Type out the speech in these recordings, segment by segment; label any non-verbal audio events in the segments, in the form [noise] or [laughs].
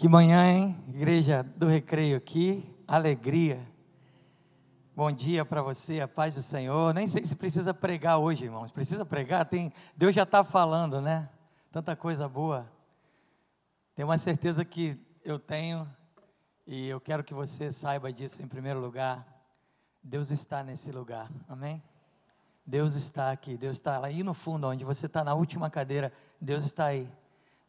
Que manhã, hein? Igreja do Recreio aqui, alegria. Bom dia para você, a paz do Senhor. Nem sei se precisa pregar hoje, irmãos. Precisa pregar? Tem, Deus já está falando, né? Tanta coisa boa. Tenho uma certeza que eu tenho e eu quero que você saiba disso em primeiro lugar. Deus está nesse lugar, amém? Deus está aqui, Deus está aí no fundo, onde você está na última cadeira, Deus está aí.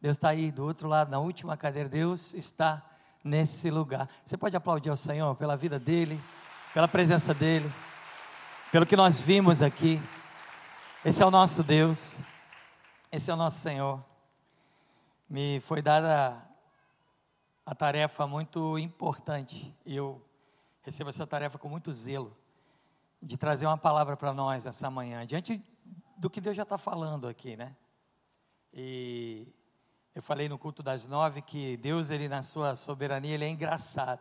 Deus está aí do outro lado, na última cadeira. Deus está nesse lugar. Você pode aplaudir ao Senhor pela vida dele, pela presença dele, pelo que nós vimos aqui. Esse é o nosso Deus, esse é o nosso Senhor. Me foi dada a tarefa muito importante e eu recebo essa tarefa com muito zelo de trazer uma palavra para nós essa manhã, diante do que Deus já está falando aqui, né? E eu falei no culto das nove que Deus, ele na sua soberania, ele é engraçado.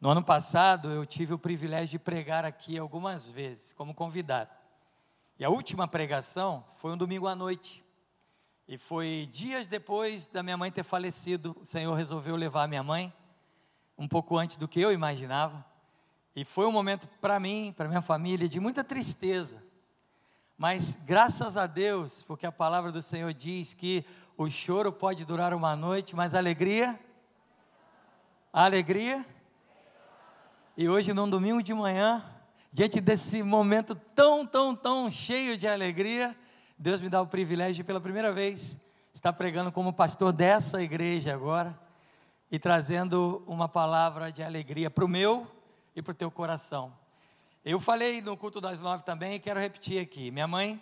No ano passado, eu tive o privilégio de pregar aqui algumas vezes, como convidado. E a última pregação foi um domingo à noite. E foi dias depois da minha mãe ter falecido, o Senhor resolveu levar minha mãe, um pouco antes do que eu imaginava. E foi um momento para mim, para minha família, de muita tristeza. Mas graças a Deus, porque a palavra do Senhor diz que o choro pode durar uma noite, mas a alegria? A alegria? E hoje, num domingo de manhã, diante desse momento tão, tão, tão cheio de alegria, Deus me dá o privilégio de, pela primeira vez, estar pregando como pastor dessa igreja agora e trazendo uma palavra de alegria para o meu e para o teu coração. Eu falei no culto das nove também e quero repetir aqui. Minha mãe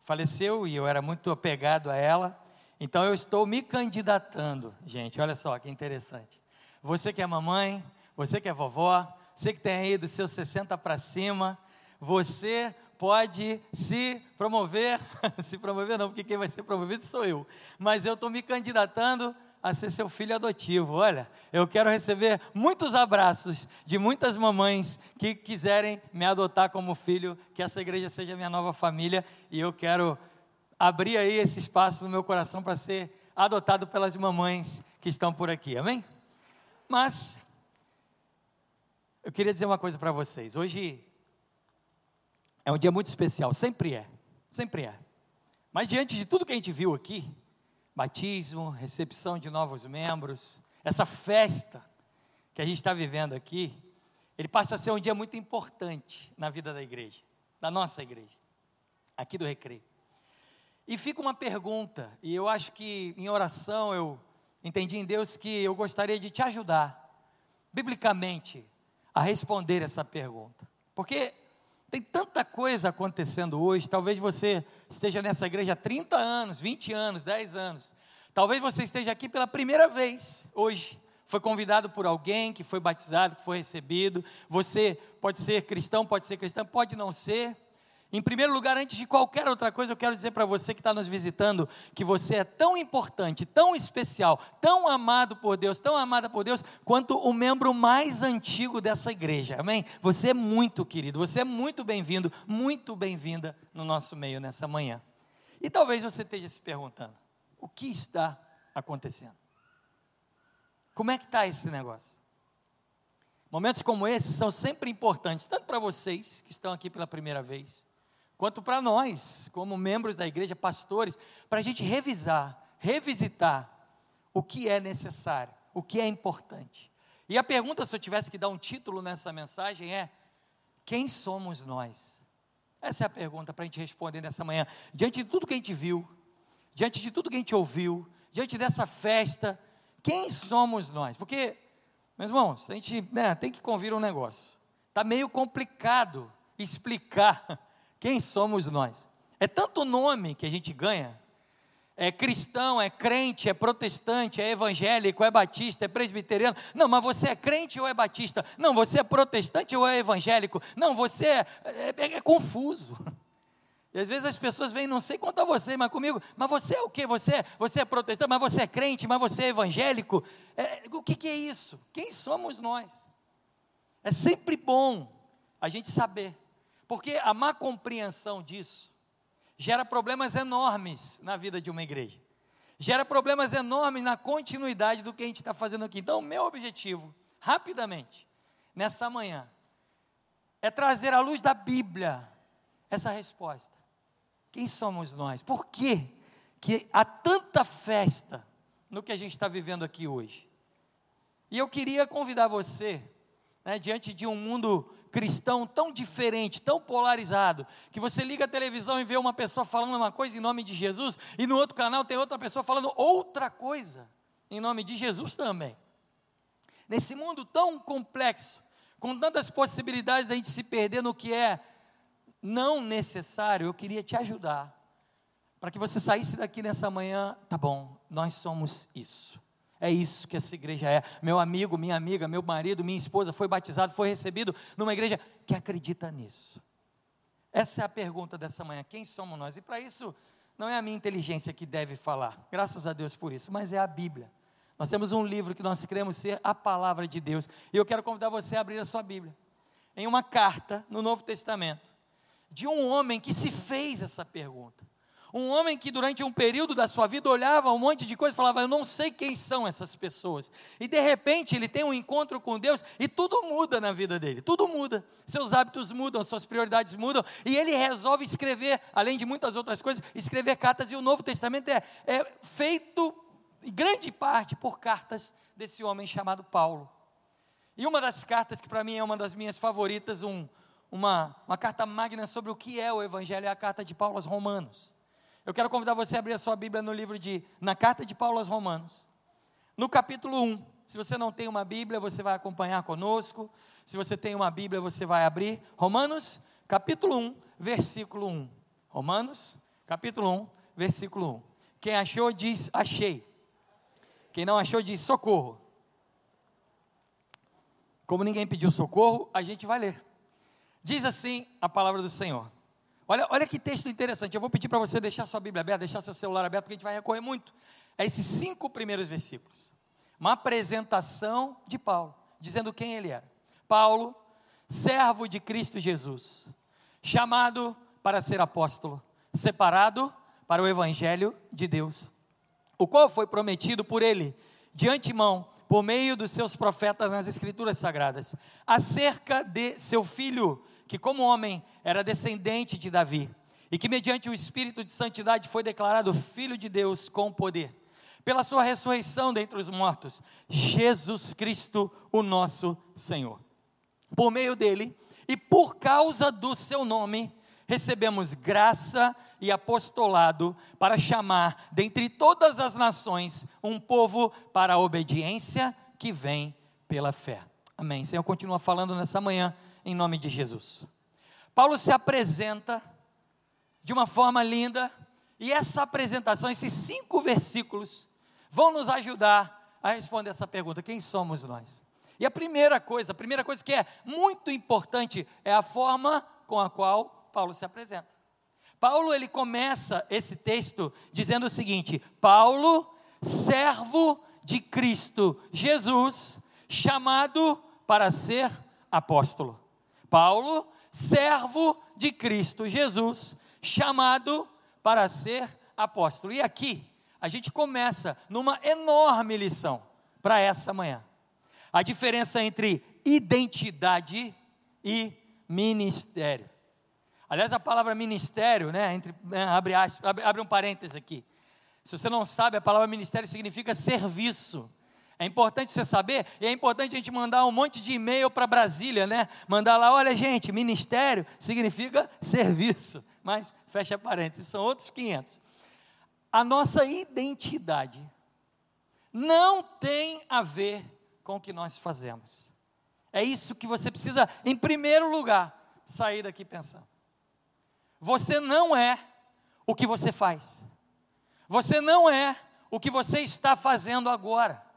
faleceu e eu era muito apegado a ela. Então eu estou me candidatando, gente, olha só que interessante. Você que é mamãe, você que é vovó, você que tem aí dos seus 60 para cima, você pode se promover, [laughs] se promover não, porque quem vai ser promovido sou eu, mas eu estou me candidatando a ser seu filho adotivo. Olha, eu quero receber muitos abraços de muitas mamães que quiserem me adotar como filho, que essa igreja seja minha nova família e eu quero abrir aí esse espaço no meu coração para ser adotado pelas mamães que estão por aqui, amém? Mas, eu queria dizer uma coisa para vocês. Hoje é um dia muito especial, sempre é, sempre é. Mas diante de tudo que a gente viu aqui, batismo, recepção de novos membros, essa festa que a gente está vivendo aqui, ele passa a ser um dia muito importante na vida da igreja, da nossa igreja, aqui do Recreio. E fica uma pergunta, e eu acho que em oração eu entendi em Deus que eu gostaria de te ajudar, biblicamente, a responder essa pergunta. Porque tem tanta coisa acontecendo hoje, talvez você esteja nessa igreja há 30 anos, 20 anos, 10 anos. Talvez você esteja aqui pela primeira vez hoje. Foi convidado por alguém que foi batizado, que foi recebido. Você pode ser cristão, pode ser cristão, pode não ser. Em primeiro lugar, antes de qualquer outra coisa, eu quero dizer para você que está nos visitando que você é tão importante, tão especial, tão amado por Deus, tão amada por Deus, quanto o membro mais antigo dessa igreja, amém? Você é muito querido, você é muito bem-vindo, muito bem-vinda no nosso meio nessa manhã. E talvez você esteja se perguntando: o que está acontecendo? Como é que está esse negócio? Momentos como esses são sempre importantes, tanto para vocês que estão aqui pela primeira vez, quanto para nós, como membros da igreja, pastores, para a gente revisar, revisitar o que é necessário, o que é importante. E a pergunta, se eu tivesse que dar um título nessa mensagem, é: quem somos nós? Essa é a pergunta para a gente responder nessa manhã. Diante de tudo que a gente viu, diante de tudo que a gente ouviu, diante dessa festa, quem somos nós? Porque, meus irmãos, a gente né, tem que convir um negócio. Está meio complicado explicar quem somos nós? É tanto nome que a gente ganha. É cristão, é crente, é protestante, é evangélico, é batista, é presbiteriano. Não, mas você é crente ou é batista? Não, você é protestante ou é evangélico? Não, você é, é, é, é confuso. E às vezes as pessoas vêm, não sei quanto a você, mas comigo, mas você é o que? Você, é, você é protestante, mas você é crente, mas você é evangélico? É, o que, que é isso? Quem somos nós? É sempre bom a gente saber. Porque a má compreensão disso gera problemas enormes na vida de uma igreja. gera problemas enormes na continuidade do que a gente está fazendo aqui. Então, o meu objetivo, rapidamente, nessa manhã, é trazer à luz da Bíblia essa resposta. Quem somos nós? Por quê que há tanta festa no que a gente está vivendo aqui hoje? E eu queria convidar você, né, diante de um mundo cristão tão diferente, tão polarizado, que você liga a televisão e vê uma pessoa falando uma coisa em nome de Jesus, e no outro canal tem outra pessoa falando outra coisa em nome de Jesus também. Nesse mundo tão complexo, com tantas possibilidades da gente se perder no que é não necessário, eu queria te ajudar, para que você saísse daqui nessa manhã, tá bom, nós somos isso. É isso que essa igreja é. Meu amigo, minha amiga, meu marido, minha esposa foi batizado, foi recebido numa igreja que acredita nisso. Essa é a pergunta dessa manhã: quem somos nós? E para isso, não é a minha inteligência que deve falar, graças a Deus por isso, mas é a Bíblia. Nós temos um livro que nós queremos ser a palavra de Deus. E eu quero convidar você a abrir a sua Bíblia. Em uma carta no Novo Testamento, de um homem que se fez essa pergunta. Um homem que durante um período da sua vida olhava um monte de coisa e falava: Eu não sei quem são essas pessoas. E de repente ele tem um encontro com Deus e tudo muda na vida dele. Tudo muda. Seus hábitos mudam, suas prioridades mudam. E ele resolve escrever, além de muitas outras coisas, escrever cartas. E o Novo Testamento é, é feito em grande parte por cartas desse homem chamado Paulo. E uma das cartas que para mim é uma das minhas favoritas, um, uma, uma carta magna sobre o que é o Evangelho, é a carta de Paulo aos Romanos. Eu quero convidar você a abrir a sua Bíblia no livro de, na carta de Paulo aos Romanos, no capítulo 1. Se você não tem uma Bíblia, você vai acompanhar conosco. Se você tem uma Bíblia, você vai abrir. Romanos, capítulo 1, versículo 1. Romanos, capítulo 1, versículo 1. Quem achou, diz: Achei. Quem não achou, diz socorro. Como ninguém pediu socorro, a gente vai ler. Diz assim a palavra do Senhor. Olha, olha que texto interessante. Eu vou pedir para você deixar sua Bíblia aberta, deixar seu celular aberto, porque a gente vai recorrer muito a esses cinco primeiros versículos. Uma apresentação de Paulo, dizendo quem ele era. Paulo, servo de Cristo Jesus, chamado para ser apóstolo, separado para o evangelho de Deus o qual foi prometido por ele de antemão, por meio dos seus profetas nas Escrituras Sagradas, acerca de seu filho, que como homem era descendente de Davi, e que mediante o Espírito de Santidade foi declarado Filho de Deus com poder, pela sua ressurreição dentre os mortos, Jesus Cristo, o nosso Senhor. Por meio dele e por causa do seu nome, recebemos graça e apostolado para chamar dentre todas as nações um povo para a obediência que vem pela fé. Amém. Senhor continua falando nessa manhã em nome de Jesus. Paulo se apresenta de uma forma linda e essa apresentação, esses cinco versículos, vão nos ajudar a responder essa pergunta: quem somos nós? E a primeira coisa, a primeira coisa que é muito importante é a forma com a qual Paulo se apresenta. Paulo ele começa esse texto dizendo o seguinte: Paulo, servo de Cristo Jesus, chamado para ser apóstolo. Paulo, servo de Cristo Jesus, chamado para ser apóstolo. E aqui a gente começa numa enorme lição para essa manhã. A diferença entre identidade e ministério. Aliás, a palavra ministério, né, entre, né, abre, abre, abre um parêntese aqui. Se você não sabe, a palavra ministério significa serviço. É importante você saber, e é importante a gente mandar um monte de e-mail para Brasília, né? Mandar lá, olha gente, ministério significa serviço. Mas, fecha parênteses, são outros 500. A nossa identidade não tem a ver com o que nós fazemos. É isso que você precisa, em primeiro lugar, sair daqui pensando. Você não é o que você faz. Você não é o que você está fazendo agora.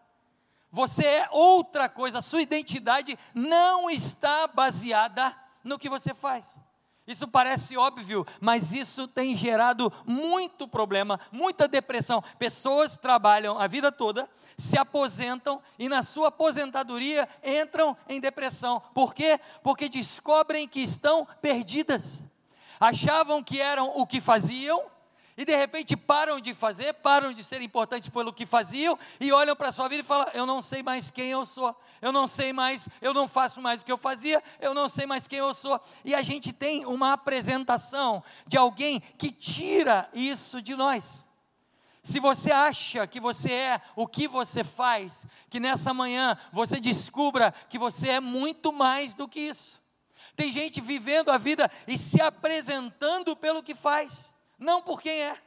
Você é outra coisa. A sua identidade não está baseada no que você faz. Isso parece óbvio, mas isso tem gerado muito problema, muita depressão. Pessoas trabalham a vida toda, se aposentam e na sua aposentadoria entram em depressão. Por quê? Porque descobrem que estão perdidas achavam que eram o que faziam e de repente param de fazer, param de ser importantes pelo que faziam e olham para a sua vida e falam: Eu não sei mais quem eu sou, eu não sei mais, eu não faço mais o que eu fazia, eu não sei mais quem eu sou. E a gente tem uma apresentação de alguém que tira isso de nós. Se você acha que você é o que você faz, que nessa manhã você descubra que você é muito mais do que isso. Tem gente vivendo a vida e se apresentando pelo que faz não por quem é.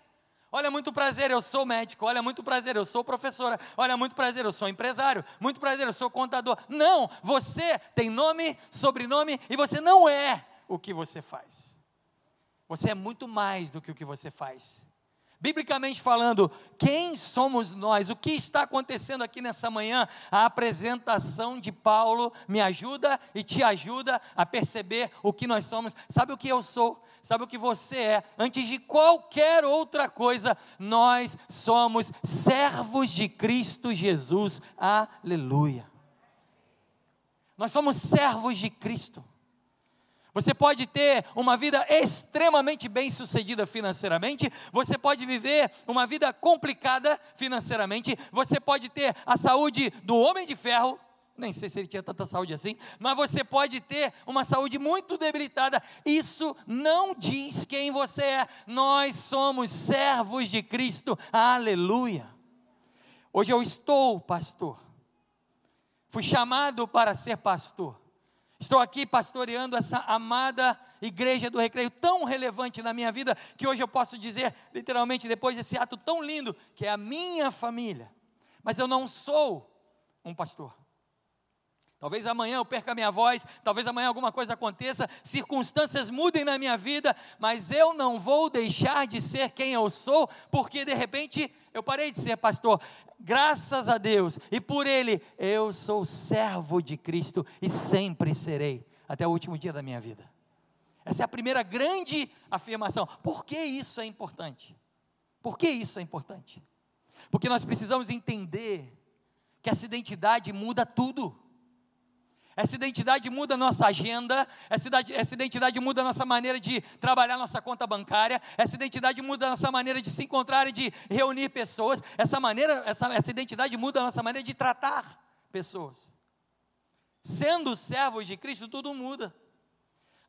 Olha, muito prazer, eu sou médico. Olha, muito prazer, eu sou professora. Olha, muito prazer, eu sou empresário. Muito prazer, eu sou contador. Não, você tem nome, sobrenome e você não é o que você faz. Você é muito mais do que o que você faz. Biblicamente falando, quem somos nós? O que está acontecendo aqui nessa manhã? A apresentação de Paulo me ajuda e te ajuda a perceber o que nós somos. Sabe o que eu sou? Sabe o que você é? Antes de qualquer outra coisa, nós somos servos de Cristo Jesus. Aleluia. Nós somos servos de Cristo. Você pode ter uma vida extremamente bem sucedida financeiramente, você pode viver uma vida complicada financeiramente, você pode ter a saúde do homem de ferro, nem sei se ele tinha tanta saúde assim, mas você pode ter uma saúde muito debilitada. Isso não diz quem você é. Nós somos servos de Cristo. Aleluia. Hoje eu estou pastor. Fui chamado para ser pastor. Estou aqui pastoreando essa amada igreja do recreio, tão relevante na minha vida, que hoje eu posso dizer, literalmente, depois desse ato tão lindo, que é a minha família. Mas eu não sou um pastor. Talvez amanhã eu perca a minha voz, talvez amanhã alguma coisa aconteça, circunstâncias mudem na minha vida, mas eu não vou deixar de ser quem eu sou, porque de repente eu parei de ser pastor. Graças a Deus e por Ele, eu sou servo de Cristo e sempre serei, até o último dia da minha vida. Essa é a primeira grande afirmação. Por que isso é importante? Por que isso é importante? Porque nós precisamos entender que essa identidade muda tudo. Essa identidade muda a nossa agenda, essa, essa identidade muda a nossa maneira de trabalhar nossa conta bancária, essa identidade muda a nossa maneira de se encontrar e de reunir pessoas, essa, maneira, essa, essa identidade muda a nossa maneira de tratar pessoas. Sendo servos de Cristo, tudo muda.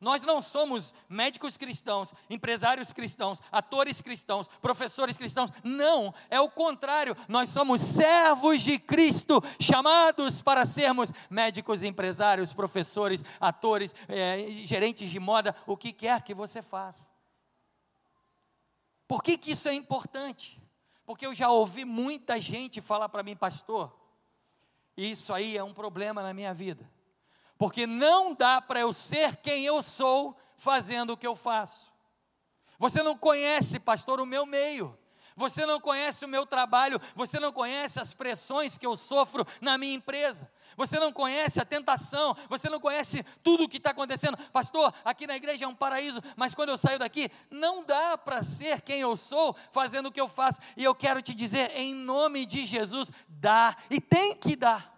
Nós não somos médicos cristãos, empresários cristãos, atores cristãos, professores cristãos. Não, é o contrário. Nós somos servos de Cristo, chamados para sermos médicos, empresários, professores, atores, é, gerentes de moda, o que quer que você faça. Por que, que isso é importante? Porque eu já ouvi muita gente falar para mim, pastor, isso aí é um problema na minha vida porque não dá para eu ser quem eu sou fazendo o que eu faço. Você não conhece, pastor, o meu meio. Você não conhece o meu trabalho, você não conhece as pressões que eu sofro na minha empresa, você não conhece a tentação, você não conhece tudo o que está acontecendo. Pastor, aqui na igreja é um paraíso, mas quando eu saio daqui, não dá para ser quem eu sou fazendo o que eu faço. E eu quero te dizer, em nome de Jesus, dá e tem que dar.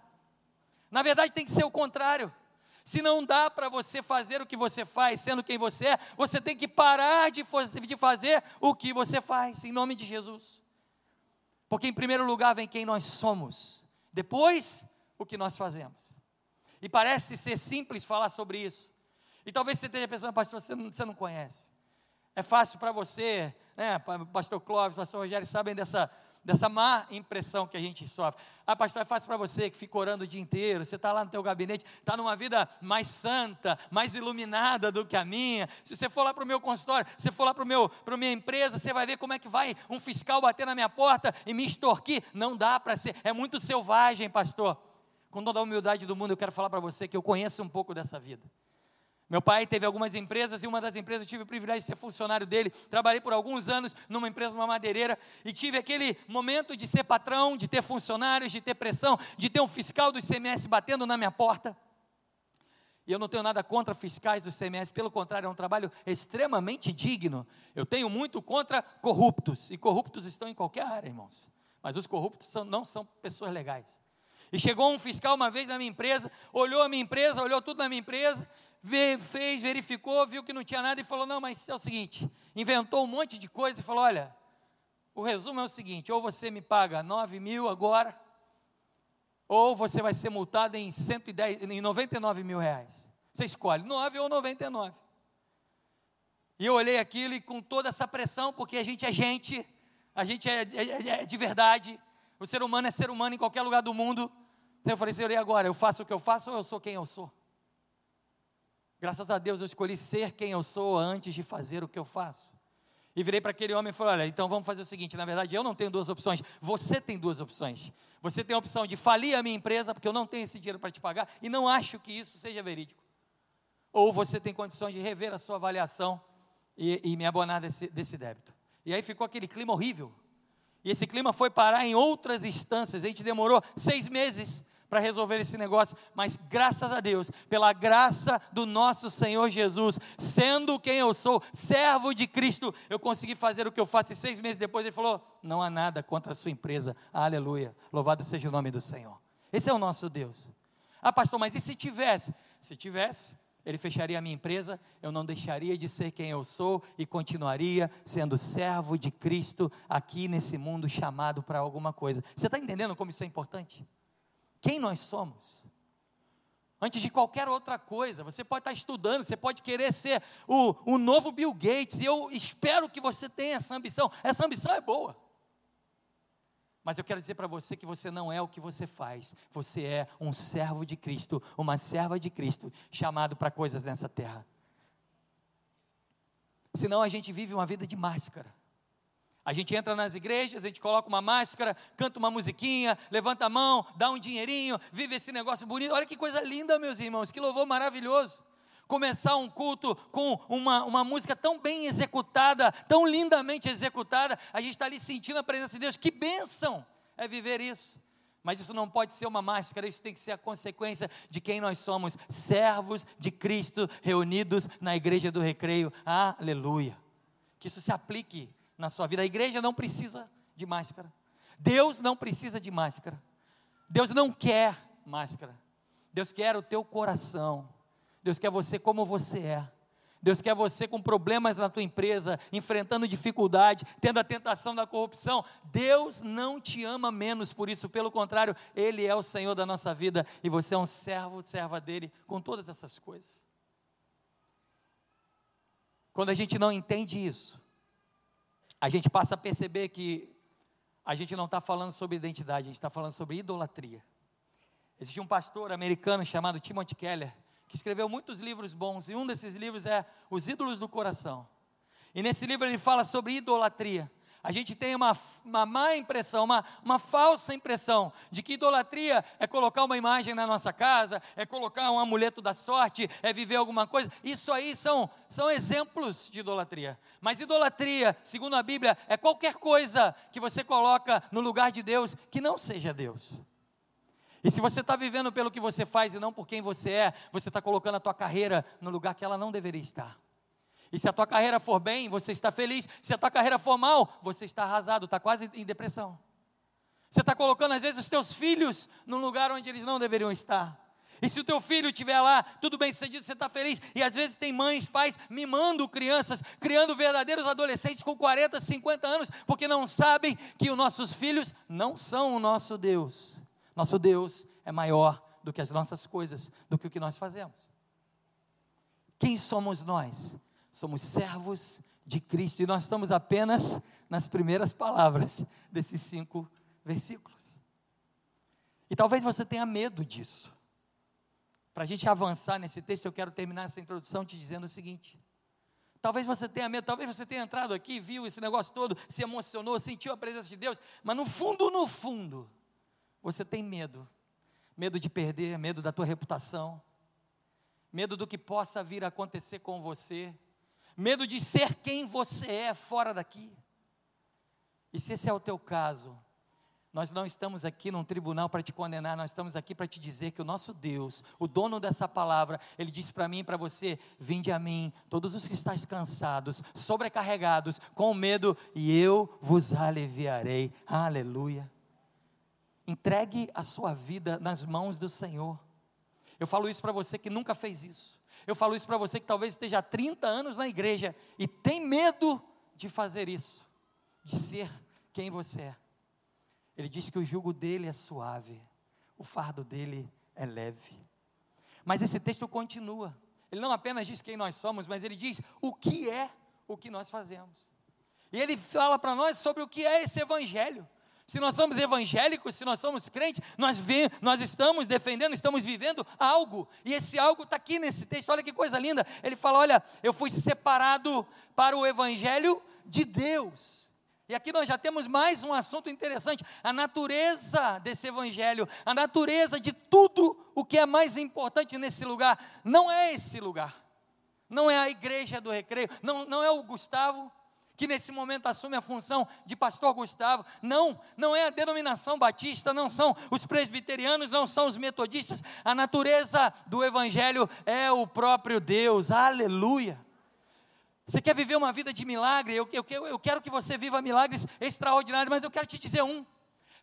Na verdade, tem que ser o contrário. Se não dá para você fazer o que você faz, sendo quem você é, você tem que parar de fazer o que você faz, em nome de Jesus. Porque em primeiro lugar vem quem nós somos, depois o que nós fazemos. E parece ser simples falar sobre isso. E talvez você esteja pensando, pastor, você não, você não conhece. É fácil para você, né? Pastor Clóvis, pastor Rogério sabem dessa dessa má impressão que a gente sofre. Ah, pastor, é fácil para você que fica orando o dia inteiro, você está lá no teu gabinete, está numa vida mais santa, mais iluminada do que a minha. Se você for lá para o meu consultório, se for lá para a minha empresa, você vai ver como é que vai um fiscal bater na minha porta e me extorquir. Não dá para ser, é muito selvagem, pastor. Com toda a humildade do mundo, eu quero falar para você que eu conheço um pouco dessa vida. Meu pai teve algumas empresas e uma das empresas eu tive o privilégio de ser funcionário dele. Trabalhei por alguns anos numa empresa, numa madeireira, e tive aquele momento de ser patrão, de ter funcionários, de ter pressão, de ter um fiscal do ICMS batendo na minha porta. E eu não tenho nada contra fiscais do ICMS, pelo contrário, é um trabalho extremamente digno. Eu tenho muito contra corruptos, e corruptos estão em qualquer área, irmãos. Mas os corruptos são, não são pessoas legais. E chegou um fiscal uma vez na minha empresa, olhou a minha empresa, olhou tudo na minha empresa, fez, verificou, viu que não tinha nada e falou: Não, mas é o seguinte, inventou um monte de coisa e falou: Olha, O resumo é o seguinte: ou você me paga 9 mil agora, ou você vai ser multado em, 110, em 99 mil reais. Você escolhe 9 ou 99. E eu olhei aquilo e com toda essa pressão, porque a gente é gente, a gente é, é, é de verdade, o ser humano é ser humano em qualquer lugar do mundo. Então eu falei, Senhor, e agora? Eu faço o que eu faço ou eu sou quem eu sou? Graças a Deus eu escolhi ser quem eu sou antes de fazer o que eu faço. E virei para aquele homem e falei: Olha, então vamos fazer o seguinte: na verdade, eu não tenho duas opções, você tem duas opções. Você tem a opção de falir a minha empresa, porque eu não tenho esse dinheiro para te pagar, e não acho que isso seja verídico. Ou você tem condições de rever a sua avaliação e, e me abonar desse, desse débito. E aí ficou aquele clima horrível. E esse clima foi parar em outras instâncias. A gente demorou seis meses para resolver esse negócio, mas graças a Deus, pela graça do nosso Senhor Jesus, sendo quem eu sou, servo de Cristo, eu consegui fazer o que eu faço. E seis meses depois ele falou: Não há nada contra a sua empresa, aleluia, louvado seja o nome do Senhor. Esse é o nosso Deus. Ah, pastor, mas e se tivesse? Se tivesse, ele fecharia a minha empresa, eu não deixaria de ser quem eu sou e continuaria sendo servo de Cristo aqui nesse mundo chamado para alguma coisa. Você está entendendo como isso é importante? Quem nós somos. Antes de qualquer outra coisa, você pode estar estudando, você pode querer ser o, o novo Bill Gates, e eu espero que você tenha essa ambição. Essa ambição é boa. Mas eu quero dizer para você que você não é o que você faz, você é um servo de Cristo, uma serva de Cristo, chamado para coisas nessa terra. Senão a gente vive uma vida de máscara. A gente entra nas igrejas, a gente coloca uma máscara, canta uma musiquinha, levanta a mão, dá um dinheirinho, vive esse negócio bonito. Olha que coisa linda, meus irmãos, que louvor maravilhoso. Começar um culto com uma, uma música tão bem executada, tão lindamente executada, a gente está ali sentindo a presença de Deus. Que bênção é viver isso. Mas isso não pode ser uma máscara, isso tem que ser a consequência de quem nós somos, servos de Cristo reunidos na igreja do recreio. Aleluia. Que isso se aplique na sua vida. A igreja não precisa de máscara. Deus não precisa de máscara. Deus não quer máscara. Deus quer o teu coração. Deus quer você como você é. Deus quer você com problemas na tua empresa, enfrentando dificuldade, tendo a tentação da corrupção. Deus não te ama menos por isso, pelo contrário, Ele é o Senhor da nossa vida e você é um servo, serva dele, com todas essas coisas. Quando a gente não entende isso, a gente passa a perceber que a gente não está falando sobre identidade, a gente está falando sobre idolatria. Existe um pastor americano chamado Timothy Keller, que escreveu muitos livros bons, e um desses livros é Os Ídolos do Coração. E nesse livro ele fala sobre idolatria a gente tem uma, uma má impressão, uma, uma falsa impressão de que idolatria é colocar uma imagem na nossa casa, é colocar um amuleto da sorte, é viver alguma coisa. Isso aí são, são exemplos de idolatria. Mas idolatria, segundo a Bíblia, é qualquer coisa que você coloca no lugar de Deus que não seja Deus. E se você está vivendo pelo que você faz e não por quem você é, você está colocando a tua carreira no lugar que ela não deveria estar. E se a tua carreira for bem, você está feliz. Se a tua carreira for mal, você está arrasado, está quase em depressão. Você está colocando, às vezes, os teus filhos num lugar onde eles não deveriam estar. E se o teu filho estiver lá, tudo bem sucedido, você está feliz. E às vezes tem mães, pais mimando crianças, criando verdadeiros adolescentes com 40, 50 anos, porque não sabem que os nossos filhos não são o nosso Deus. Nosso Deus é maior do que as nossas coisas, do que o que nós fazemos. Quem somos nós? Somos servos de Cristo e nós estamos apenas nas primeiras palavras desses cinco versículos. E talvez você tenha medo disso. Para a gente avançar nesse texto, eu quero terminar essa introdução te dizendo o seguinte: Talvez você tenha medo, talvez você tenha entrado aqui, viu esse negócio todo, se emocionou, sentiu a presença de Deus, mas no fundo, no fundo, você tem medo. Medo de perder, medo da tua reputação, medo do que possa vir a acontecer com você, medo de ser quem você é fora daqui. E se esse é o teu caso, nós não estamos aqui num tribunal para te condenar, nós estamos aqui para te dizer que o nosso Deus, o dono dessa palavra, ele disse para mim e para você: Vinde a mim, todos os que estáis cansados, sobrecarregados, com medo, e eu vos aliviarei. Aleluia. Entregue a sua vida nas mãos do Senhor. Eu falo isso para você que nunca fez isso. Eu falo isso para você que talvez esteja há 30 anos na igreja e tem medo de fazer isso, de ser quem você é. Ele diz que o jugo dele é suave, o fardo dele é leve. Mas esse texto continua. Ele não apenas diz quem nós somos, mas ele diz o que é o que nós fazemos. E ele fala para nós sobre o que é esse evangelho. Se nós somos evangélicos, se nós somos crentes, nós, vê, nós estamos defendendo, estamos vivendo algo. E esse algo está aqui nesse texto. Olha que coisa linda. Ele fala: Olha, eu fui separado para o evangelho de Deus. E aqui nós já temos mais um assunto interessante: a natureza desse evangelho, a natureza de tudo o que é mais importante nesse lugar. Não é esse lugar, não é a igreja do recreio, não, não é o Gustavo, que nesse momento assume a função de pastor Gustavo. Não, não é a denominação batista, não são os presbiterianos, não são os metodistas. A natureza do evangelho é o próprio Deus. Aleluia. Você quer viver uma vida de milagre? Eu, eu, eu quero que você viva milagres extraordinários, mas eu quero te dizer um.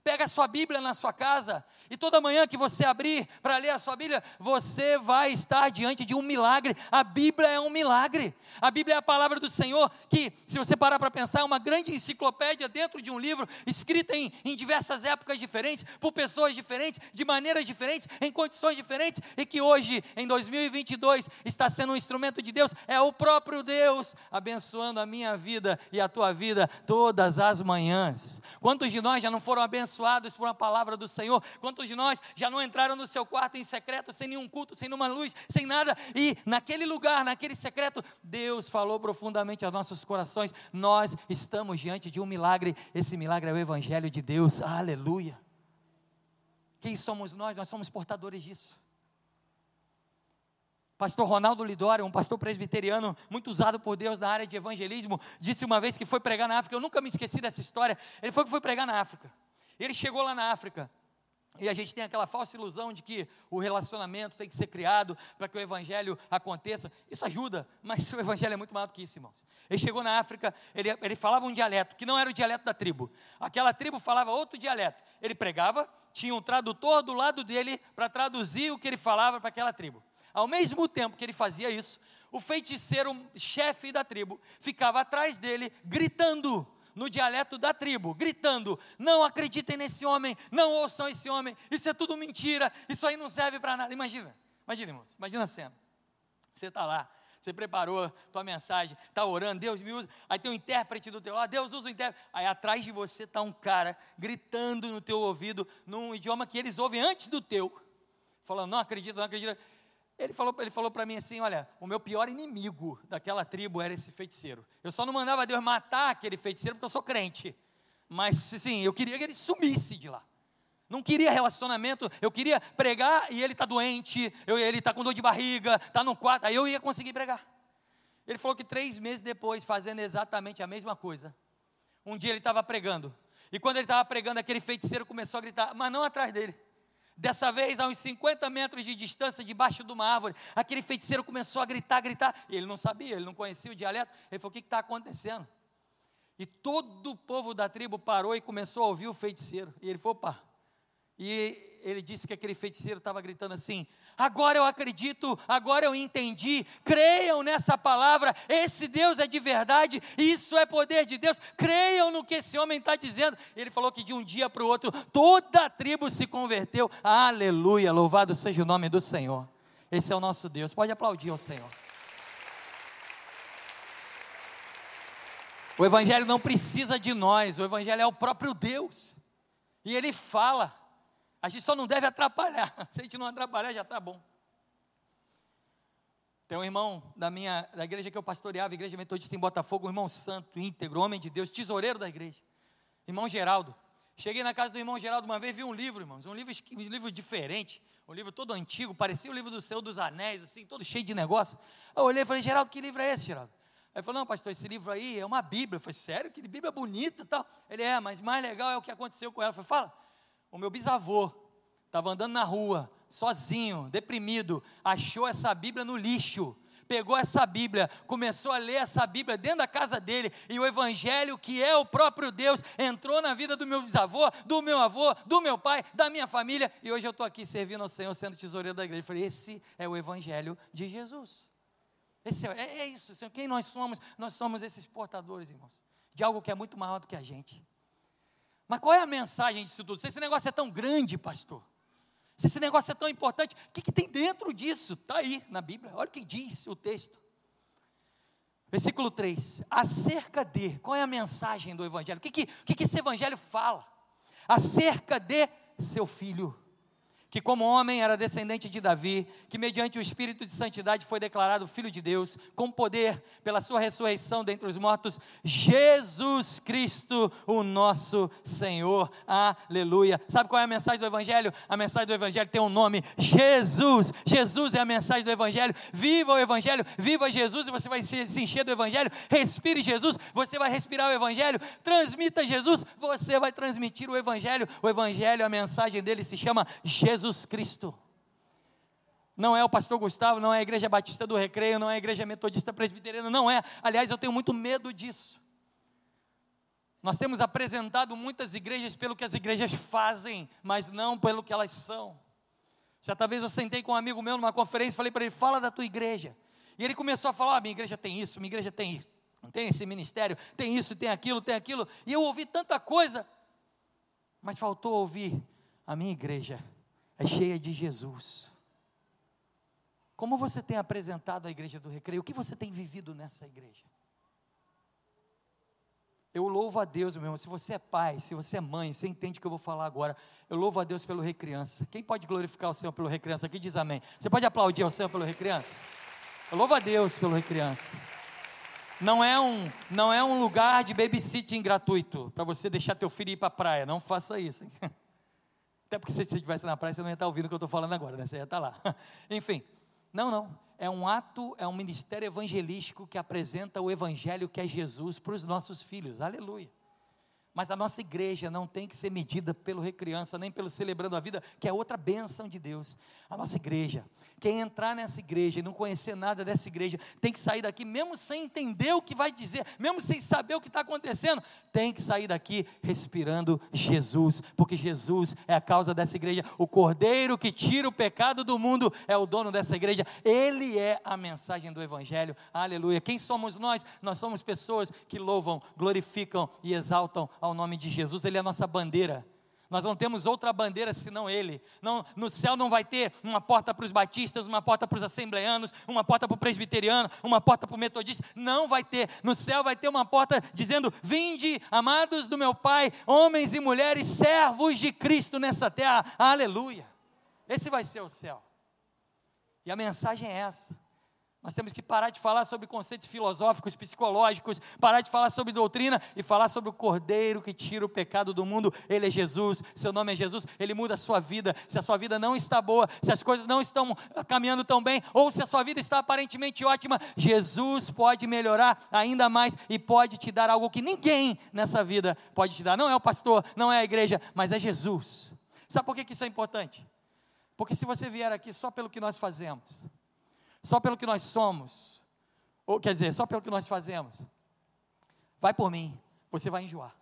Pega a sua Bíblia na sua casa e toda manhã que você abrir para ler a sua Bíblia, você vai estar diante de um milagre. A Bíblia é um milagre. A Bíblia é a palavra do Senhor que, se você parar para pensar, é uma grande enciclopédia dentro de um livro, escrita em, em diversas épocas diferentes, por pessoas diferentes, de maneiras diferentes, em condições diferentes, e que hoje, em 2022, está sendo um instrumento de Deus. É o próprio Deus abençoando a minha vida e a tua vida todas as manhãs. Quantos de nós já não foram abençoados? Abençoados por uma palavra do Senhor. Quantos de nós já não entraram no seu quarto em secreto, sem nenhum culto, sem nenhuma luz, sem nada, e naquele lugar, naquele secreto, Deus falou profundamente aos nossos corações. Nós estamos diante de um milagre, esse milagre é o Evangelho de Deus, aleluia. Quem somos nós? Nós somos portadores disso. Pastor Ronaldo Lidório, um pastor presbiteriano muito usado por Deus na área de evangelismo, disse uma vez que foi pregar na África, eu nunca me esqueci dessa história. Ele foi que foi pregar na África. Ele chegou lá na África. E a gente tem aquela falsa ilusão de que o relacionamento tem que ser criado para que o evangelho aconteça. Isso ajuda, mas [laughs] o evangelho é muito maior do que isso, irmãos. Ele chegou na África, ele, ele falava um dialeto, que não era o dialeto da tribo. Aquela tribo falava outro dialeto. Ele pregava, tinha um tradutor do lado dele para traduzir o que ele falava para aquela tribo. Ao mesmo tempo que ele fazia isso, o feiticeiro chefe da tribo ficava atrás dele, gritando no dialeto da tribo, gritando: Não acreditem nesse homem, não ouçam esse homem, isso é tudo mentira, isso aí não serve para nada. Imagina, imagina, irmãos, imagina a cena. Você está lá, você preparou tua mensagem, está orando, Deus me usa, aí tem um intérprete do teu lado, Deus usa o intérprete, aí atrás de você está um cara gritando no teu ouvido, num idioma que eles ouvem antes do teu, falando, não acredito, não acredito, ele falou, ele falou para mim assim: olha, o meu pior inimigo daquela tribo era esse feiticeiro. Eu só não mandava Deus matar aquele feiticeiro porque eu sou crente. Mas, sim, eu queria que ele sumisse de lá. Não queria relacionamento, eu queria pregar e ele está doente, eu, ele está com dor de barriga, está no quarto, aí eu ia conseguir pregar. Ele falou que três meses depois, fazendo exatamente a mesma coisa, um dia ele estava pregando, e quando ele estava pregando, aquele feiticeiro começou a gritar, mas não atrás dele. Dessa vez, a uns 50 metros de distância, debaixo de uma árvore, aquele feiticeiro começou a gritar, gritar. Ele não sabia, ele não conhecia o dialeto. Ele falou: O que está acontecendo? E todo o povo da tribo parou e começou a ouvir o feiticeiro. E ele falou: Opa. E ele disse que aquele feiticeiro estava gritando assim: agora eu acredito, agora eu entendi. Creiam nessa palavra, esse Deus é de verdade, isso é poder de Deus. Creiam no que esse homem está dizendo. Ele falou que de um dia para o outro, toda a tribo se converteu. Aleluia, louvado seja o nome do Senhor. Esse é o nosso Deus. Pode aplaudir ao Senhor. O Evangelho não precisa de nós, o Evangelho é o próprio Deus. E ele fala. A gente só não deve atrapalhar. [laughs] Se a gente não atrapalhar, já está bom. Tem um irmão da minha da igreja que eu pastoreava, igreja metodista em Botafogo, um irmão santo, íntegro, homem de Deus, tesoureiro da igreja. Irmão Geraldo. Cheguei na casa do irmão Geraldo uma vez, vi um livro, irmãos, um livro, um livro diferente, um livro todo antigo, parecia o livro do Senhor dos Anéis, assim, todo cheio de negócio. Eu olhei e falei, Geraldo, que livro é esse, Geraldo? Aí ele falou, não, pastor, esse livro aí é uma Bíblia. Eu falei, sério? Que Bíblia bonita e tal. Ele é, mas mais legal é o que aconteceu com ela. Eu falei, fala. O meu bisavô estava andando na rua, sozinho, deprimido, achou essa Bíblia no lixo. Pegou essa Bíblia, começou a ler essa Bíblia dentro da casa dele, e o Evangelho, que é o próprio Deus, entrou na vida do meu bisavô, do meu avô, do meu pai, da minha família, e hoje eu estou aqui servindo ao Senhor, sendo tesoureiro da igreja. Eu falei: esse é o Evangelho de Jesus. Esse é, é, é isso, quem nós somos? Nós somos esses portadores, irmãos, de algo que é muito maior do que a gente Mas qual é a mensagem disso tudo? Se esse negócio é tão grande, pastor, se esse negócio é tão importante, o que, que tem dentro disso? Está aí na Bíblia, olha o que diz o texto. Versículo 3: acerca de, qual é a mensagem do Evangelho? O que, que, que, que esse Evangelho fala? Acerca de seu filho que como homem era descendente de Davi, que mediante o Espírito de Santidade foi declarado Filho de Deus, com poder, pela sua ressurreição dentre os mortos, Jesus Cristo, o nosso Senhor. Aleluia. Sabe qual é a mensagem do Evangelho? A mensagem do Evangelho tem um nome: Jesus. Jesus é a mensagem do Evangelho. Viva o Evangelho, viva Jesus e você vai se encher do Evangelho. Respire Jesus, você vai respirar o Evangelho. Transmita Jesus, você vai transmitir o Evangelho. O Evangelho, a mensagem dele se chama Jesus. Jesus Cristo. Não é o pastor Gustavo, não é a igreja batista do recreio, não é a igreja metodista presbiteriana, não é. Aliás, eu tenho muito medo disso. Nós temos apresentado muitas igrejas pelo que as igrejas fazem, mas não pelo que elas são. Certa vez eu sentei com um amigo meu numa conferência e falei para ele: fala da tua igreja. E ele começou a falar: ah, minha igreja tem isso, minha igreja tem isso, tem esse ministério, tem isso, tem aquilo, tem aquilo. E eu ouvi tanta coisa, mas faltou ouvir a minha igreja é cheia de Jesus. Como você tem apresentado a igreja do recreio? O que você tem vivido nessa igreja? Eu louvo a Deus, meu irmão. Se você é pai, se você é mãe, você entende o que eu vou falar agora. Eu louvo a Deus pelo Recriança. Quem pode glorificar o Senhor pelo Recriança aqui diz amém. Você pode aplaudir ao Senhor pelo Recriança? Eu louvo a Deus pelo Recriança. Não é um, não é um lugar de babysitting gratuito para você deixar teu filho ir para a praia. Não faça isso. Hein? [laughs] Até porque se você estivesse na praia, você não ia estar ouvindo o que eu estou falando agora, né? Você ia estar lá. [laughs] Enfim, não, não. É um ato, é um ministério evangelístico que apresenta o evangelho que é Jesus para os nossos filhos. Aleluia. Mas a nossa igreja não tem que ser medida pelo Recriança, nem pelo Celebrando a Vida, que é outra bênção de Deus. A nossa igreja, quem entrar nessa igreja e não conhecer nada dessa igreja, tem que sair daqui, mesmo sem entender o que vai dizer, mesmo sem saber o que está acontecendo, tem que sair daqui respirando Jesus, porque Jesus é a causa dessa igreja. O Cordeiro que tira o pecado do mundo é o dono dessa igreja, ele é a mensagem do Evangelho. Aleluia. Quem somos nós? Nós somos pessoas que louvam, glorificam e exaltam ao nome de Jesus, Ele é a nossa bandeira. Nós não temos outra bandeira senão Ele. Não, no céu não vai ter uma porta para os batistas, uma porta para os assembleanos, uma porta para o presbiteriano, uma porta para o metodista. Não vai ter. No céu vai ter uma porta dizendo: Vinde, amados do meu Pai, homens e mulheres, servos de Cristo nessa terra. Aleluia. Esse vai ser o céu. E a mensagem é essa. Nós temos que parar de falar sobre conceitos filosóficos, psicológicos, parar de falar sobre doutrina e falar sobre o Cordeiro que tira o pecado do mundo. Ele é Jesus, seu nome é Jesus, ele muda a sua vida. Se a sua vida não está boa, se as coisas não estão caminhando tão bem, ou se a sua vida está aparentemente ótima, Jesus pode melhorar ainda mais e pode te dar algo que ninguém nessa vida pode te dar. Não é o pastor, não é a igreja, mas é Jesus. Sabe por que isso é importante? Porque se você vier aqui só pelo que nós fazemos, só pelo que nós somos, ou quer dizer, só pelo que nós fazemos, vai por mim, você vai enjoar.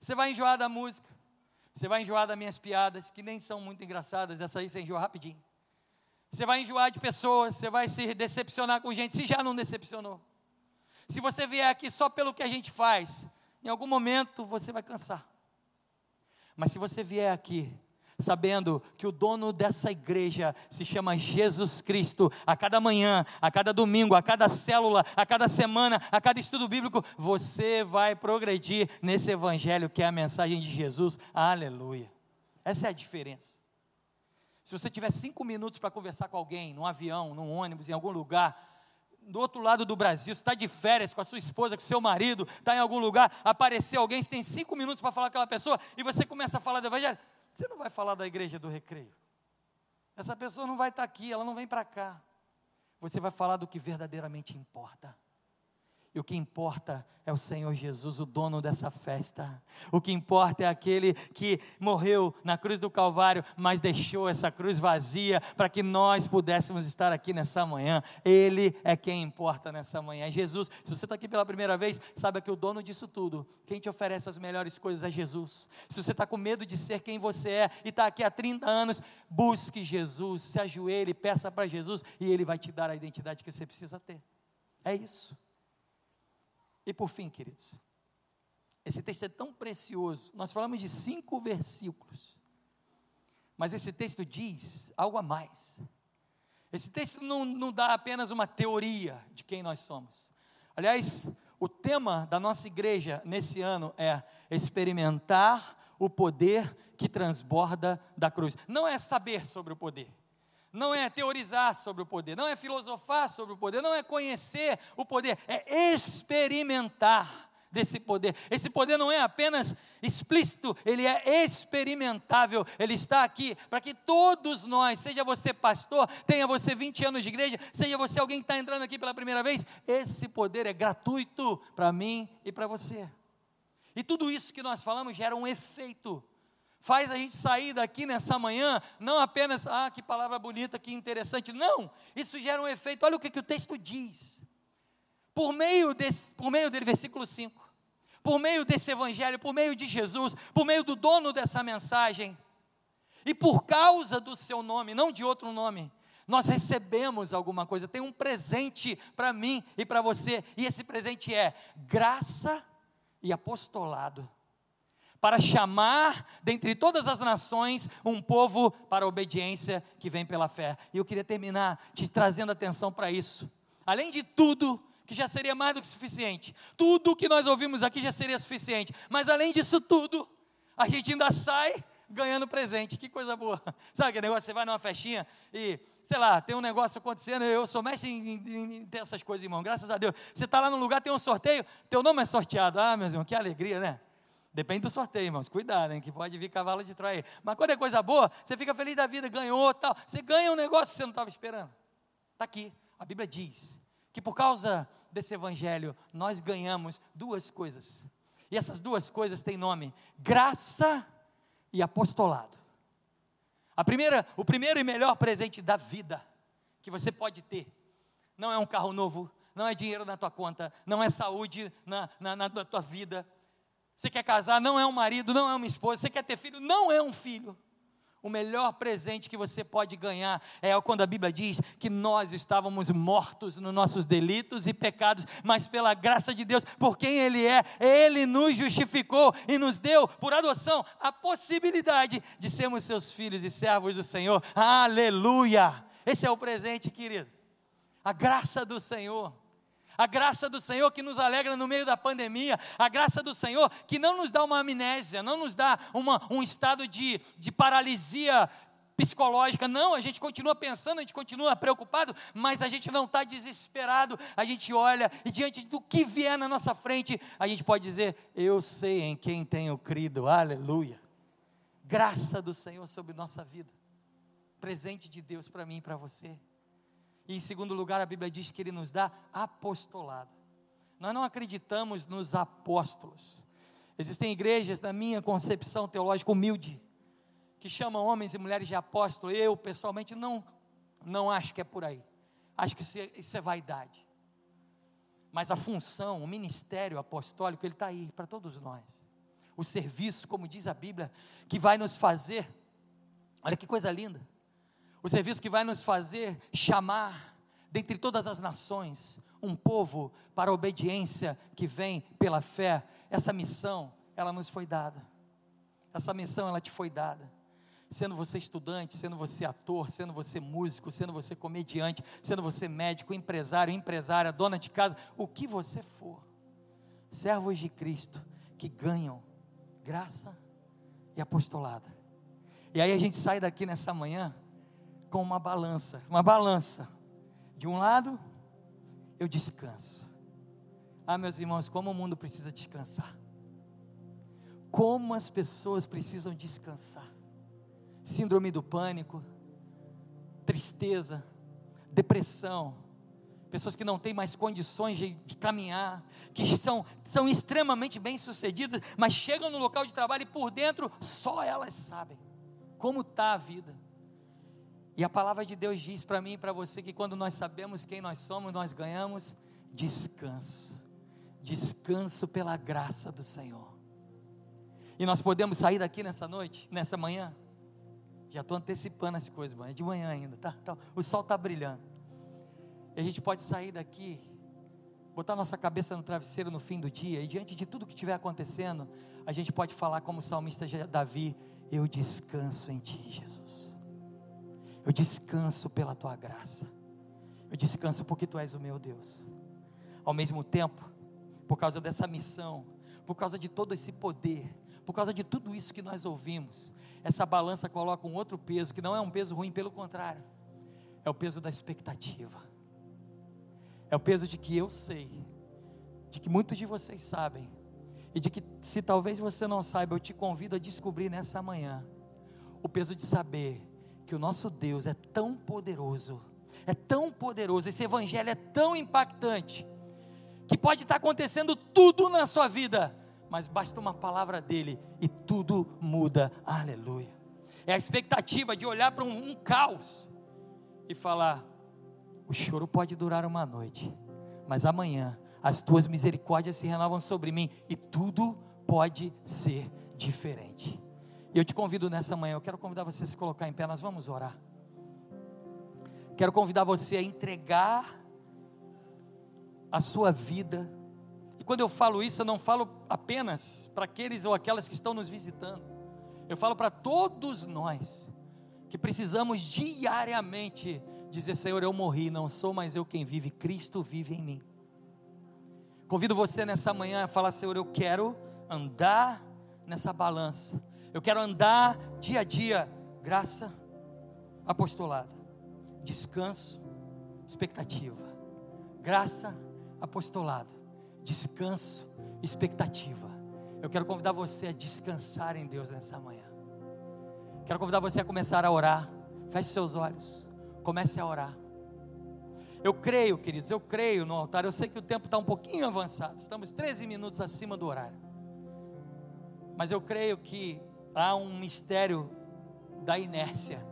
Você vai enjoar da música, você vai enjoar das minhas piadas, que nem são muito engraçadas, essa aí você enjoa rapidinho. Você vai enjoar de pessoas, você vai se decepcionar com gente, se já não decepcionou. Se você vier aqui só pelo que a gente faz, em algum momento você vai cansar. Mas se você vier aqui sabendo que o dono dessa igreja se chama Jesus Cristo. A cada manhã, a cada domingo, a cada célula, a cada semana, a cada estudo bíblico, você vai progredir nesse evangelho que é a mensagem de Jesus. Aleluia. Essa é a diferença. Se você tiver cinco minutos para conversar com alguém, num avião, num ônibus, em algum lugar, do outro lado do Brasil, está de férias com a sua esposa, com o seu marido, está em algum lugar, apareceu alguém, você tem cinco minutos para falar com aquela pessoa, e você começa a falar do Evangelho, você não vai falar da igreja do recreio. Essa pessoa não vai estar aqui, ela não vem para cá. Você vai falar do que verdadeiramente importa. E o que importa é o Senhor Jesus, o dono dessa festa. O que importa é aquele que morreu na cruz do Calvário, mas deixou essa cruz vazia para que nós pudéssemos estar aqui nessa manhã. Ele é quem importa nessa manhã. Jesus, se você está aqui pela primeira vez, saiba que o dono disso tudo, quem te oferece as melhores coisas é Jesus. Se você está com medo de ser quem você é e está aqui há 30 anos, busque Jesus, se ajoelhe, peça para Jesus e Ele vai te dar a identidade que você precisa ter. É isso. E por fim, queridos, Esse texto é tão precioso. Nós falamos de cinco versículos. Mas esse texto diz algo a mais. Esse texto não, não dá apenas uma teoria de quem nós somos. Aliás, o tema da nossa igreja nesse ano é experimentar o poder que transborda da cruz. Não é saber sobre o poder, não é teorizar sobre o poder, não é filosofar sobre o poder, não é conhecer o poder, é experimentar desse poder. Esse poder não é apenas explícito, ele é experimentável. Ele está aqui para que todos nós, seja você pastor, tenha você 20 anos de igreja, seja você alguém que está entrando aqui pela primeira vez, esse poder é gratuito para mim e para você. E tudo isso que nós falamos gera um efeito faz a gente sair daqui nessa manhã, não apenas, ah, que palavra bonita, que interessante, não, isso gera um efeito, olha o que, que o texto diz, por meio, desse, por meio dele, versículo 5, por meio desse evangelho, por meio de Jesus, por meio do dono dessa mensagem, e por causa do seu nome, não de outro nome, nós recebemos alguma coisa, tem um presente para mim e para você, e esse presente é graça e apostolado para chamar dentre todas as nações um povo para a obediência que vem pela fé. E eu queria terminar te trazendo atenção para isso. Além de tudo, que já seria mais do que suficiente, tudo que nós ouvimos aqui já seria suficiente, mas além disso tudo, a gente ainda sai ganhando presente, que coisa boa. [laughs] Sabe aquele negócio, você vai numa festinha e, sei lá, tem um negócio acontecendo, eu sou mestre em, em, em ter essas coisas, irmão, graças a Deus. Você está lá no lugar, tem um sorteio, teu nome é sorteado, ah, meu irmão, que alegria, né? Depende do sorteio, irmãos. Cuidado, hein? Que pode vir cavalo de Troia. Mas quando é coisa boa, você fica feliz da vida, ganhou tal. Você ganha um negócio que você não estava esperando. Está aqui. A Bíblia diz que por causa desse evangelho, nós ganhamos duas coisas. E essas duas coisas têm nome: graça e apostolado. A primeira, o primeiro e melhor presente da vida que você pode ter, não é um carro novo, não é dinheiro na tua conta, não é saúde na, na, na tua vida você quer casar, não é um marido, não é uma esposa. Você quer ter filho, não é um filho. O melhor presente que você pode ganhar é quando a Bíblia diz que nós estávamos mortos nos nossos delitos e pecados, mas pela graça de Deus, por quem Ele é, Ele nos justificou e nos deu por adoção a possibilidade de sermos seus filhos e servos do Senhor. Aleluia! Esse é o presente, querido. A graça do Senhor a graça do Senhor que nos alegra no meio da pandemia, a graça do Senhor que não nos dá uma amnésia, não nos dá uma, um estado de, de paralisia psicológica, não, a gente continua pensando, a gente continua preocupado, mas a gente não está desesperado, a gente olha e diante do que vier na nossa frente, a gente pode dizer: Eu sei em quem tenho crido, aleluia. Graça do Senhor sobre nossa vida, presente de Deus para mim e para você. E em segundo lugar, a Bíblia diz que ele nos dá apostolado. Nós não acreditamos nos apóstolos. Existem igrejas, na minha concepção teológica humilde, que chamam homens e mulheres de apóstolos. Eu, pessoalmente, não, não acho que é por aí. Acho que isso é, isso é vaidade. Mas a função, o ministério apostólico, ele está aí para todos nós. O serviço, como diz a Bíblia, que vai nos fazer, olha que coisa linda, o serviço que vai nos fazer chamar, dentre todas as nações, um povo para a obediência que vem pela fé. Essa missão, ela nos foi dada. Essa missão, ela te foi dada. Sendo você estudante, sendo você ator, sendo você músico, sendo você comediante, sendo você médico, empresário, empresária, dona de casa, o que você for. Servos de Cristo que ganham graça e apostolado. E aí a gente sai daqui nessa manhã com uma balança, uma balança. De um lado, eu descanso. Ah, meus irmãos, como o mundo precisa descansar. Como as pessoas precisam descansar. Síndrome do pânico, tristeza, depressão, pessoas que não têm mais condições de, de, caminhar, que são, são extremamente bem-sucedidas, mas chegam no local de trabalho e por dentro só elas sabem como está a vida. E a palavra de Deus diz para mim e para você que quando nós sabemos quem nós somos, nós ganhamos descanso. Descanso pela graça do Senhor. E nós podemos sair daqui nessa noite, nessa manhã. Já estou antecipando as coisas, mas é de manhã ainda, tá? tá o sol está brilhando. E a gente pode sair daqui botar nossa cabeça no travesseiro no fim do dia e diante de tudo que estiver acontecendo, a gente pode falar como o salmista Davi: Eu descanso em Ti, Jesus. Eu descanso pela Tua graça. Eu descanso porque Tu és o meu Deus. Ao mesmo tempo, por causa dessa missão, por causa de todo esse poder, por causa de tudo isso que nós ouvimos, essa balança coloca um outro peso, que não é um peso ruim, pelo contrário, é o peso da expectativa, é o peso de que eu sei, de que muitos de vocês sabem, e de que se talvez você não saiba, eu te convido a descobrir nessa manhã, o peso de saber que o nosso Deus é tão poderoso, é tão poderoso, esse evangelho é tão impactante, que pode estar acontecendo tudo na sua vida, mas basta uma palavra dele e tudo muda. Aleluia. É a expectativa de olhar para um, um caos e falar: o choro pode durar uma noite, mas amanhã as tuas misericórdias se renovam sobre mim e tudo pode ser diferente. E eu te convido nessa manhã, eu quero convidar você a se colocar em pé, nós vamos orar. Quero convidar você a entregar a sua vida e quando eu falo isso, eu não falo apenas para aqueles ou aquelas que estão nos visitando. Eu falo para todos nós que precisamos diariamente dizer: Senhor, eu morri, não sou mais eu quem vive, Cristo vive em mim. Convido você nessa manhã a falar: Senhor, eu quero andar nessa balança, eu quero andar dia a dia, graça, apostolado, descanso, expectativa, graça, apostolado descanso, expectativa. Eu quero convidar você a descansar em Deus nessa manhã. Quero convidar você a começar a orar. Feche seus olhos. Comece a orar. Eu creio, queridos, eu creio no altar. Eu sei que o tempo está um pouquinho avançado. Estamos 13 minutos acima do horário. Mas eu creio que há um mistério da inércia.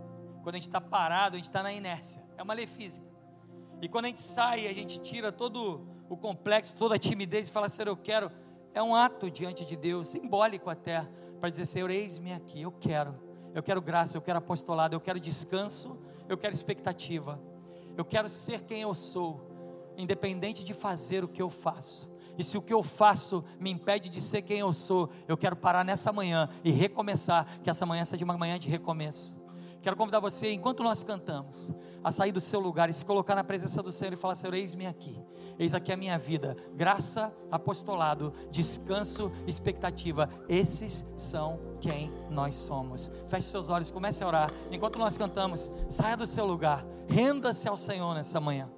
Quando a gente está parado, a gente está na inércia. É uma lei física. E quando a gente sai, a gente tira todo o complexo, toda a timidez e fala, Senhor, eu quero. É um ato diante de Deus, simbólico até, para dizer, Senhor, eis-me aqui, eu quero. Eu quero graça, eu quero apostolado, eu quero descanso, eu quero expectativa. Eu quero ser quem eu sou, independente de fazer o que eu faço. E se o que eu faço me impede de ser quem eu sou, eu quero parar nessa manhã e recomeçar, que essa manhã seja uma manhã de recomeço. Quero convidar você, enquanto nós cantamos, a sair do seu lugar e se colocar na presença do Senhor e falar: Senhor, eis-me aqui, eis aqui a minha vida, graça, apostolado, descanso, expectativa. Esses são quem nós somos. Feche seus olhos, comece a orar. Enquanto nós cantamos, saia do seu lugar, renda-se ao Senhor nessa manhã.